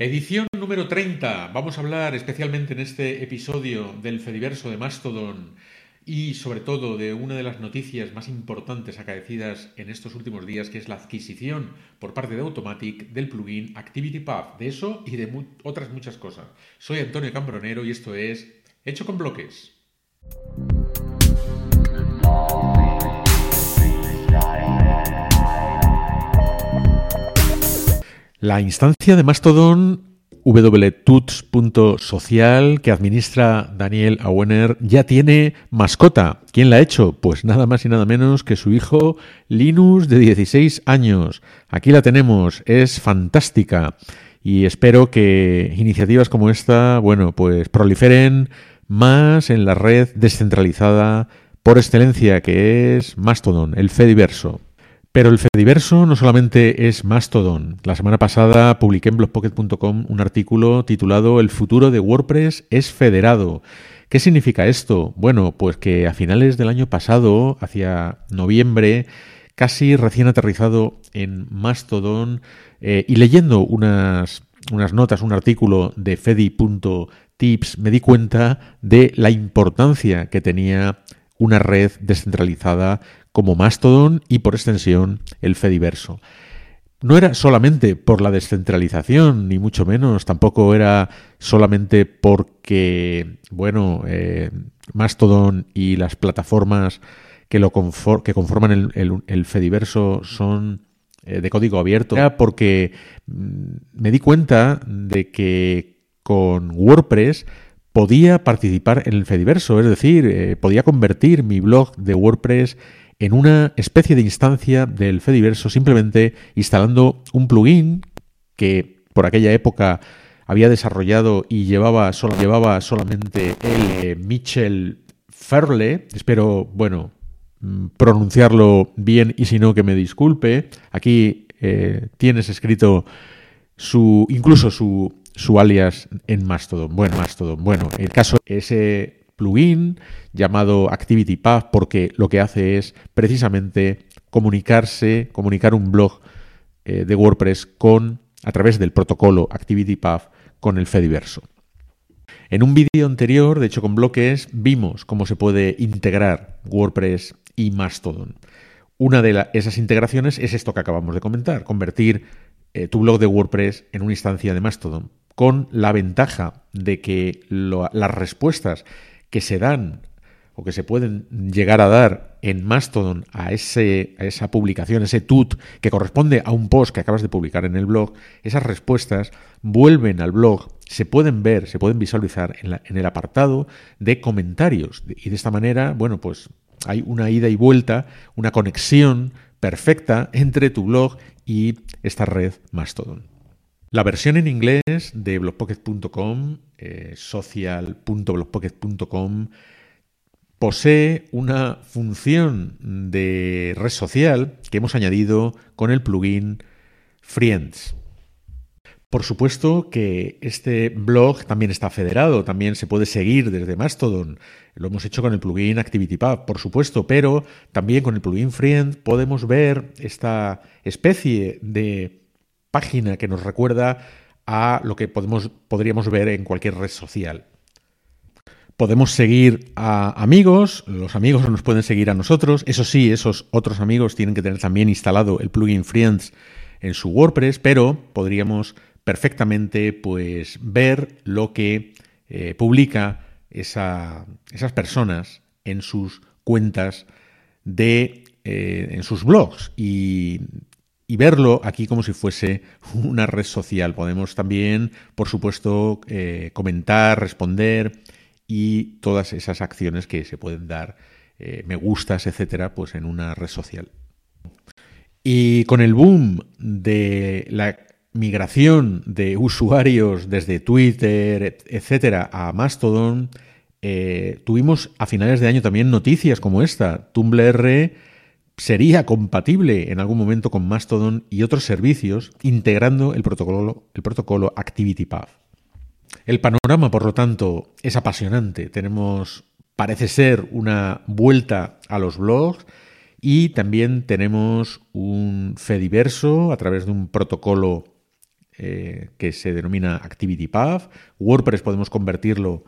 Edición número 30. Vamos a hablar especialmente en este episodio del Fediverso de Mastodon y sobre todo de una de las noticias más importantes acaecidas en estos últimos días, que es la adquisición por parte de Automatic del plugin ActivityPath. De eso y de otras muchas cosas. Soy Antonio Cambronero y esto es Hecho con Bloques. La instancia de Mastodon wtuts.social que administra Daniel Awener ya tiene mascota. ¿Quién la ha hecho? Pues nada más y nada menos que su hijo Linus de 16 años. Aquí la tenemos, es fantástica y espero que iniciativas como esta, bueno, pues proliferen más en la red descentralizada por excelencia que es Mastodon, el Fediverso. Pero el Fediverso no solamente es Mastodon. La semana pasada publiqué en blogpocket.com un artículo titulado El futuro de WordPress es federado. ¿Qué significa esto? Bueno, pues que a finales del año pasado, hacia noviembre, casi recién aterrizado en Mastodon eh, y leyendo unas, unas notas, un artículo de Fedi.tips, me di cuenta de la importancia que tenía una red descentralizada como Mastodon y por extensión el Fediverso. No era solamente por la descentralización, ni mucho menos, tampoco era solamente porque, bueno, eh, Mastodon y las plataformas que, lo que conforman el, Fediverso son eh, de código abierto, era porque mm, me di cuenta de que con WordPress podía participar en el Fediverso, es decir, eh, podía convertir mi blog de WordPress en una especie de instancia del Fediverso simplemente instalando un plugin que por aquella época había desarrollado y llevaba, llevaba solamente el eh, Mitchell Ferle. Espero, bueno, mm, pronunciarlo bien y si no que me disculpe. Aquí eh, tienes escrito su incluso su, su alias en Mastodon. Bueno, Mastodon. Bueno, el caso ese plugin llamado ActivityPath porque lo que hace es precisamente comunicarse, comunicar un blog eh, de WordPress con a través del protocolo ActivityPath con el Fediverso. En un vídeo anterior, de hecho con bloques, vimos cómo se puede integrar WordPress y Mastodon. Una de esas integraciones es esto que acabamos de comentar, convertir eh, tu blog de WordPress en una instancia de Mastodon, con la ventaja de que las respuestas que se dan o que se pueden llegar a dar en Mastodon a, ese, a esa publicación, ese tut que corresponde a un post que acabas de publicar en el blog, esas respuestas vuelven al blog, se pueden ver, se pueden visualizar en, en el apartado de comentarios. Y de esta manera, bueno, pues hay una ida y vuelta, una conexión perfecta entre tu blog y esta red Mastodon. La versión en inglés de blogpocket.com, eh, social.blogpocket.com, posee una función de red social que hemos añadido con el plugin Friends. Por supuesto que este blog también está federado, también se puede seguir desde Mastodon. Lo hemos hecho con el plugin ActivityPub, por supuesto, pero también con el plugin Friends podemos ver esta especie de página que nos recuerda a lo que podemos, podríamos ver en cualquier red social. Podemos seguir a amigos, los amigos nos pueden seguir a nosotros. Eso sí, esos otros amigos tienen que tener también instalado el plugin Friends en su WordPress, pero podríamos perfectamente pues, ver lo que eh, publica esa, esas personas en sus cuentas de eh, en sus blogs y y verlo aquí como si fuese una red social. Podemos también, por supuesto, eh, comentar, responder y todas esas acciones que se pueden dar, eh, me gustas, etcétera, pues en una red social. Y con el boom de la migración de usuarios desde Twitter, etcétera, a Mastodon, eh, tuvimos a finales de año también noticias como esta. Tumblr sería compatible en algún momento con Mastodon y otros servicios integrando el protocolo, el protocolo ActivityPath. El panorama, por lo tanto, es apasionante. Tenemos, parece ser, una vuelta a los blogs y también tenemos un Fediverso a través de un protocolo eh, que se denomina ActivityPath. WordPress podemos convertirlo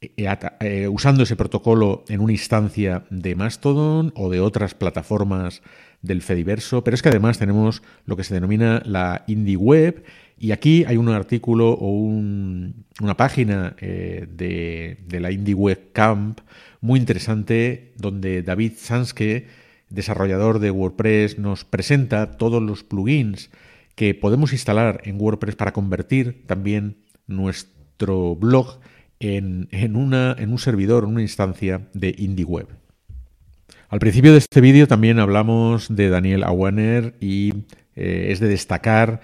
eh, usando ese protocolo en una instancia de Mastodon o de otras plataformas del Fediverso, pero es que además tenemos lo que se denomina la Indie Web y aquí hay un artículo o una página eh, de, la Indie Web Camp muy interesante donde David Sanske, desarrollador de WordPress, nos presenta todos los plugins que podemos instalar en WordPress para convertir también nuestro blog en, un servidor, en una instancia de IndieWeb. Al principio de este vídeo también hablamos de Daniel Awaner y eh, es de destacar,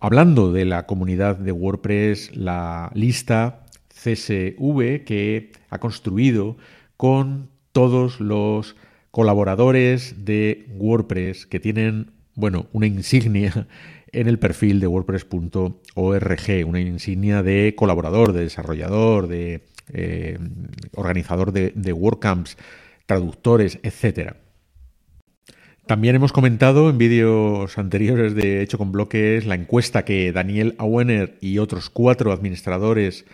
hablando de la comunidad de WordPress, la lista CSV que ha construido con todos los colaboradores de WordPress que tienen, bueno, una insignia en el perfil de wordpress.org, una insignia de colaborador, de desarrollador, de eh, organizador de, de WordCamps, traductores, etc. También hemos comentado en vídeos anteriores de Hecho con Bloques la encuesta que Daniel Awener y otros cuatro administradores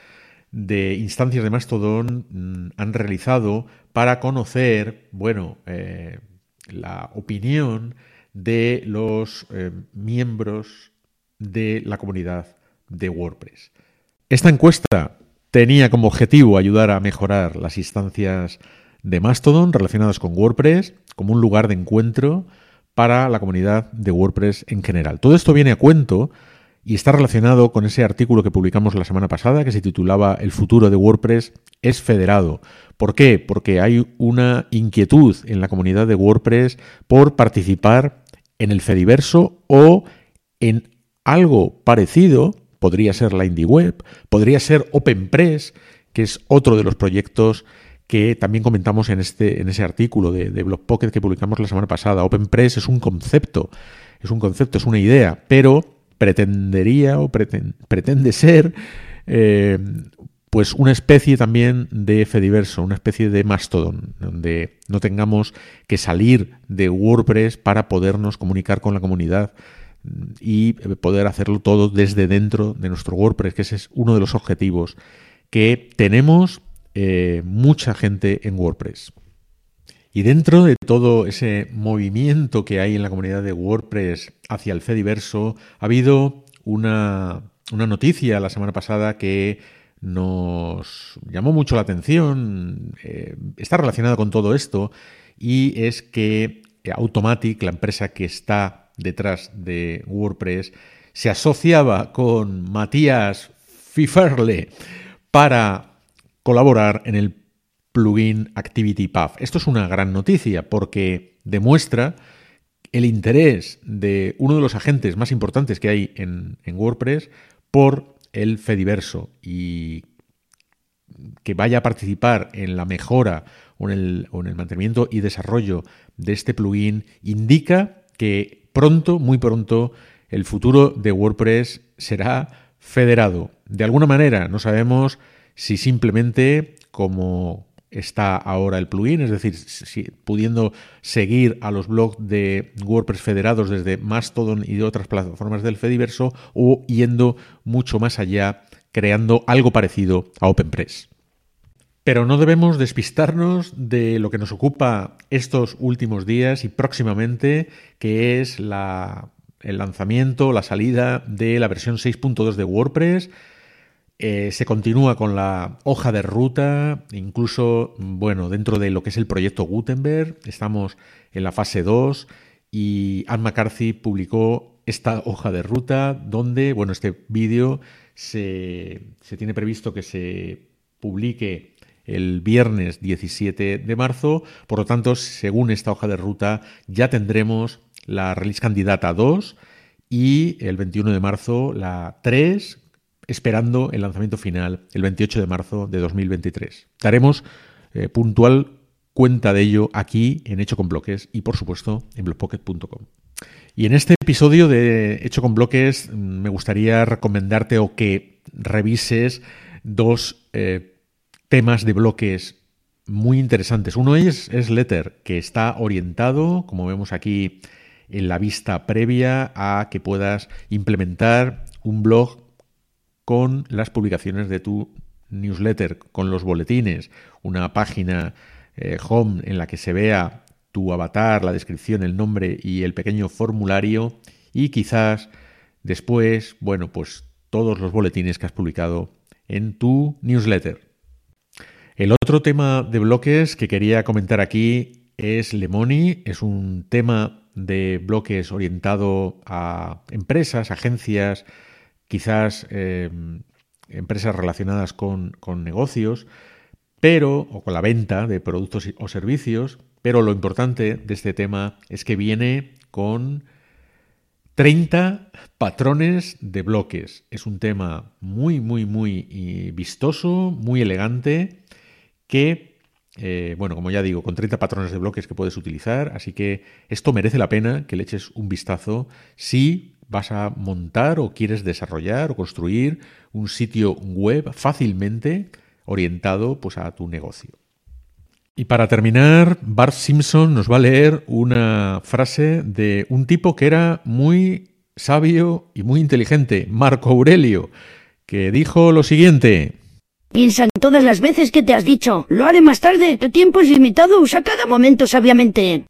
de instancias de Mastodon mm, han realizado para conocer, bueno, eh, la opinión de los eh, miembros de la comunidad de WordPress. Esta encuesta tenía como objetivo ayudar a mejorar las instancias de Mastodon relacionadas con WordPress como un lugar de encuentro para la comunidad de WordPress en general. Todo esto viene a cuento y está relacionado con ese artículo que publicamos la semana pasada que se titulaba El futuro de WordPress es federado. ¿Por qué? Porque hay una inquietud en la comunidad de WordPress por participar en el Fediverso o en algo parecido, podría ser la IndieWeb, podría ser OpenPress, que es otro de los proyectos que también comentamos en, este, en ese artículo de, de Pocket que publicamos la semana pasada. OpenPress es un concepto, es un concepto, es una idea, pero pretendería o pretende ser eh, pues una especie también de Fediverso, una especie de Mastodon, donde no tengamos que salir de WordPress para podernos comunicar con la comunidad y poder hacerlo todo desde dentro de nuestro WordPress, que ese es uno de los objetivos que tenemos eh, mucha gente en WordPress. Y dentro de todo ese movimiento que hay en la comunidad de WordPress hacia el Fediverso, ha habido una noticia la semana pasada que nos llamó mucho la atención, eh, está relacionado con todo esto, y es que Automatic, la empresa que está detrás de WordPress, se asociaba con Matías Fiferle para colaborar en el plugin ActivityPath. Esto es una gran noticia porque demuestra el interés de uno de los agentes más importantes que hay en WordPress por el Fediverso y que vaya a participar en la mejora o en, el, o en el mantenimiento y desarrollo de este plugin indica que pronto, muy pronto, el futuro de WordPress será federado. De alguna manera, no sabemos si simplemente como está ahora el plugin, es decir, pudiendo seguir a los blogs de WordPress federados desde Mastodon y de otras plataformas del Fediverso o yendo mucho más allá, creando algo parecido a OpenPress. Pero no debemos despistarnos de lo que nos ocupa estos últimos días y próximamente, que es el lanzamiento, la salida de la versión 6.2 de WordPress eh, se continúa con la hoja de ruta, incluso, bueno, dentro de lo que es el proyecto Gutenberg, estamos en la fase 2 y Anne McCarthy publicó esta hoja de ruta donde, bueno, este vídeo se, se tiene previsto que se publique el viernes 17 de marzo, por lo tanto, según esta hoja de ruta, ya tendremos la release candidata 2 y el 21 de marzo la 3 esperando el lanzamiento final el 28 de marzo de 2023. Daremos eh, puntual cuenta de ello aquí en Hecho con Bloques y por supuesto en blogpocket.com. Y en este episodio de Hecho con Bloques mm, me gustaría recomendarte o que revises dos eh, temas de bloques muy interesantes. Uno es, es Letter, que está orientado, como vemos aquí en la vista previa a que puedas implementar un blog con las publicaciones de tu newsletter, con los boletines, una página eh, home en la que se vea tu avatar, la descripción, el nombre y el pequeño formulario y quizás después, bueno, pues todos los boletines que has publicado en tu newsletter. El otro tema de bloques que quería comentar aquí es Lemoni, es un tema de bloques orientado a empresas, agencias, quizás eh, empresas relacionadas con, con, negocios, pero, o con la venta de productos o servicios, pero lo importante de este tema es que viene con 30 patrones de bloques. Es un tema muy, muy, muy vistoso, muy elegante, que, eh, bueno, como ya digo, con 30 patrones de bloques que puedes utilizar, así que esto merece la pena que le eches un vistazo si vas a montar o quieres desarrollar o construir un sitio web fácilmente orientado pues, a tu negocio. Y para terminar, Bart Simpson nos va a leer una frase de un tipo que era muy sabio y muy inteligente, Marco Aurelio, que dijo lo siguiente. Piensa en todas las veces que te has dicho, lo haré más tarde, tu tiempo es limitado, usa cada momento sabiamente.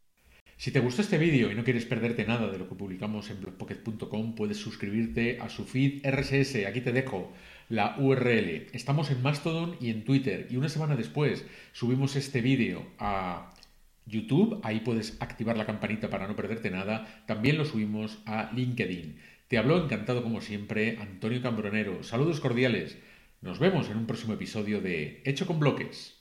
Si te gustó este vídeo y no quieres perderte nada de lo que publicamos en blogpocket.com, puedes suscribirte a su feed RSS. Aquí te dejo la URL. Estamos en Mastodon y en Twitter. Y una semana después subimos este vídeo a YouTube. Ahí puedes activar la campanita para no perderte nada. También lo subimos a LinkedIn. Te habló encantado como siempre Antonio Cambronero. Saludos cordiales. Nos vemos en un próximo episodio de Hecho con Bloques.